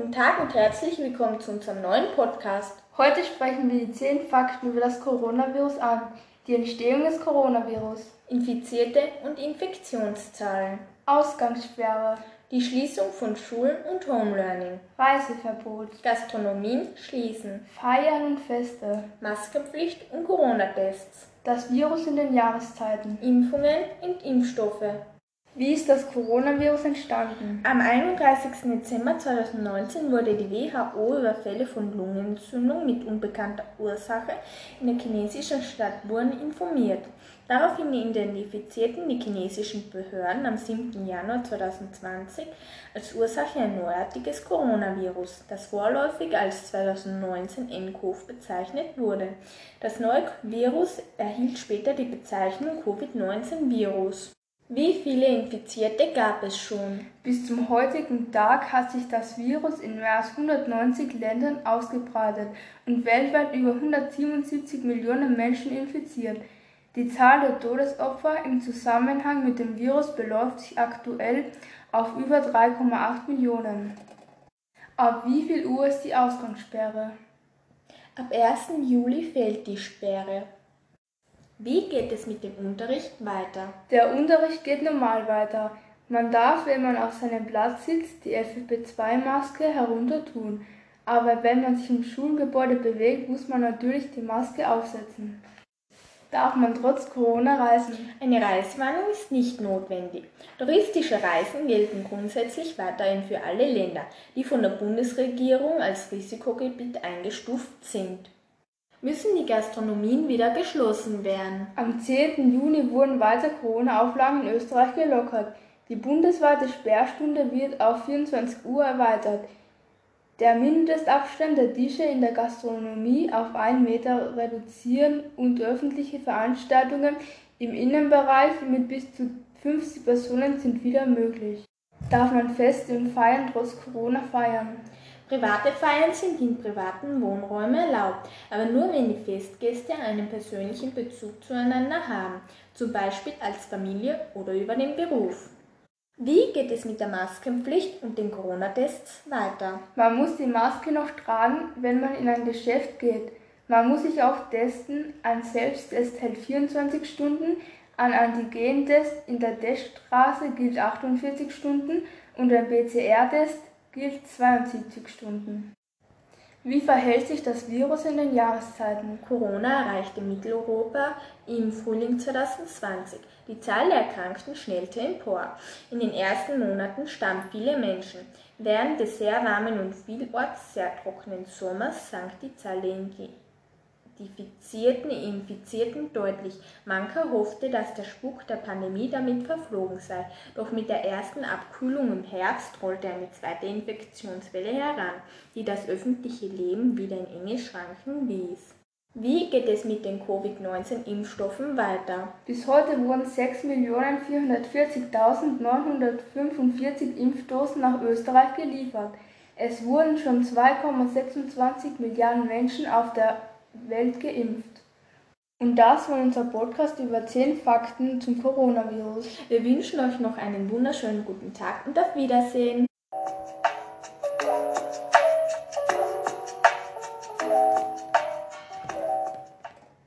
guten Tag und herzlich willkommen zu unserem neuen Podcast. Heute sprechen wir die 10 Fakten über das Coronavirus an, die Entstehung des Coronavirus, Infizierte und Infektionszahlen, Ausgangssperre, die Schließung von Schulen und Homelearning, Reiseverbot, Gastronomien schließen, Feiern und Feste, Maskenpflicht und Corona-Tests, das Virus in den Jahreszeiten. Impfungen und Impfstoffe. Wie ist das Coronavirus entstanden? Am 31. Dezember 2019 wurde die WHO über Fälle von Lungenentzündung mit unbekannter Ursache in der chinesischen Stadt Wuhan informiert. Daraufhin identifizierten die chinesischen Behörden am 7. Januar 2020 als Ursache ein neuartiges Coronavirus, das vorläufig als 2019 nCoV bezeichnet wurde. Das neue Virus erhielt später die Bezeichnung Covid-19-Virus. Wie viele Infizierte gab es schon? Bis zum heutigen Tag hat sich das Virus in mehr als 190 Ländern ausgebreitet und weltweit über 177 Millionen Menschen infiziert. Die Zahl der Todesopfer im Zusammenhang mit dem Virus beläuft sich aktuell auf über 3,8 Millionen. Ab wie viel Uhr ist die Ausgangssperre? Ab 1. Juli fällt die Sperre. Wie geht es mit dem Unterricht weiter? Der Unterricht geht normal weiter. Man darf, wenn man auf seinem Platz sitzt, die FFP2-Maske herunter tun. Aber wenn man sich im Schulgebäude bewegt, muss man natürlich die Maske aufsetzen. Darf man trotz Corona reisen? Eine Reisewarnung ist nicht notwendig. Touristische Reisen gelten grundsätzlich weiterhin für alle Länder, die von der Bundesregierung als Risikogebiet eingestuft sind müssen die Gastronomien wieder geschlossen werden. Am 10. Juni wurden weitere Corona-Auflagen in Österreich gelockert. Die bundesweite Sperrstunde wird auf 24 Uhr erweitert. Der Mindestabstand der Tische in der Gastronomie auf einen Meter reduzieren und öffentliche Veranstaltungen im Innenbereich mit bis zu 50 Personen sind wieder möglich. Darf man Feste und Feiern trotz Corona feiern? Private Feiern sind in privaten Wohnräumen erlaubt, aber nur wenn die Festgäste einen persönlichen Bezug zueinander haben, zum Beispiel als Familie oder über den Beruf. Wie geht es mit der Maskenpflicht und den Corona-Tests weiter? Man muss die Maske noch tragen, wenn man in ein Geschäft geht. Man muss sich auch testen. Ein Selbsttest hält 24 Stunden, ein Antigentest in der Teststraße gilt 48 Stunden und ein PCR-Test gilt 72 Stunden. Wie verhält sich das Virus in den Jahreszeiten? Corona erreichte Mitteleuropa im Frühling 2020. Die Zahl der Erkrankten schnellte empor. In den ersten Monaten starben viele Menschen. Während des sehr warmen und vielorts sehr trockenen Sommers sank die Zahl der Infizierten Infizierten deutlich. Mancher hoffte, dass der Spuk der Pandemie damit verflogen sei. Doch mit der ersten Abkühlung im Herbst rollte eine zweite Infektionswelle heran, die das öffentliche Leben wieder in enge Schranken wies. Wie geht es mit den Covid-19-Impfstoffen weiter? Bis heute wurden 6.440.945 Impfdosen nach Österreich geliefert. Es wurden schon 2,26 Milliarden Menschen auf der Welt geimpft. Und das war unser Podcast über 10 Fakten zum Coronavirus. Wir wünschen euch noch einen wunderschönen guten Tag und auf Wiedersehen.